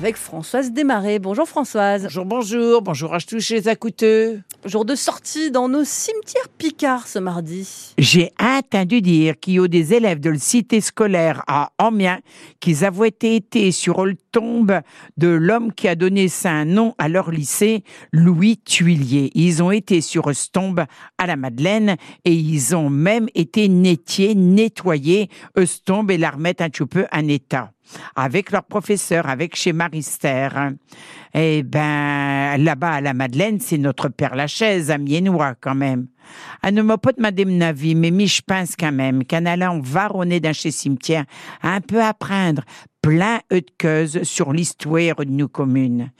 avec Françoise Desmarais. Bonjour Françoise. Bonjour, bonjour, bonjour à tous les acouteux. Jour de sortie dans nos cimetières picards ce mardi. J'ai entendu dire qu'il y a des élèves de la cité scolaire à Amiens qui avaient été sur le tombe de l'homme qui a donné un nom à leur lycée, Louis Tuilier. Ils ont été sur ce tombe à la Madeleine et ils ont même été nettiers, nettoyés, ce tombe et la remettre un petit peu en état avec leur professeur, avec chez Marister. Eh ben, là-bas à la Madeleine, c'est notre Père Lachaise, Miennois quand même. Ah, ne m'a pas demandé mon avis, mais mi, je pense quand même qu'en allant varonner dans chez cimetière, un peu apprendre plein de choses sur l'histoire de nos communes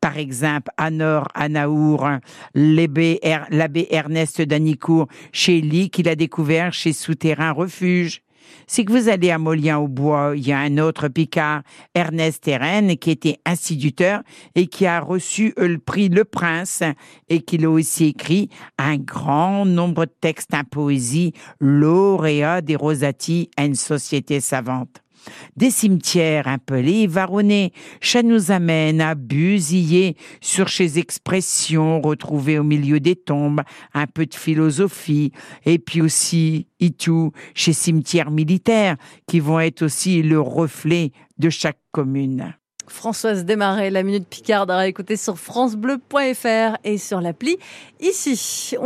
par exemple, à Nord, à Naour, l'abbé Ernest Danicourt, chez Lee, qu'il a découvert chez Souterrain Refuge c'est que vous allez à Molien-au-Bois, il y a un autre Picard, Ernest Terren, qui était instituteur et qui a reçu le prix Le Prince et qui a aussi écrit un grand nombre de textes en poésie, lauréat des Rosati à une société savante des cimetières les varonnés. Ça nous amène à busiller sur ces expressions retrouvées au milieu des tombes, un peu de philosophie, et puis aussi, tout, chez cimetières militaires, qui vont être aussi le reflet de chaque commune. Françoise Desmarais, la Minute Picard à écouter sur francebleu.fr et sur l'appli ici.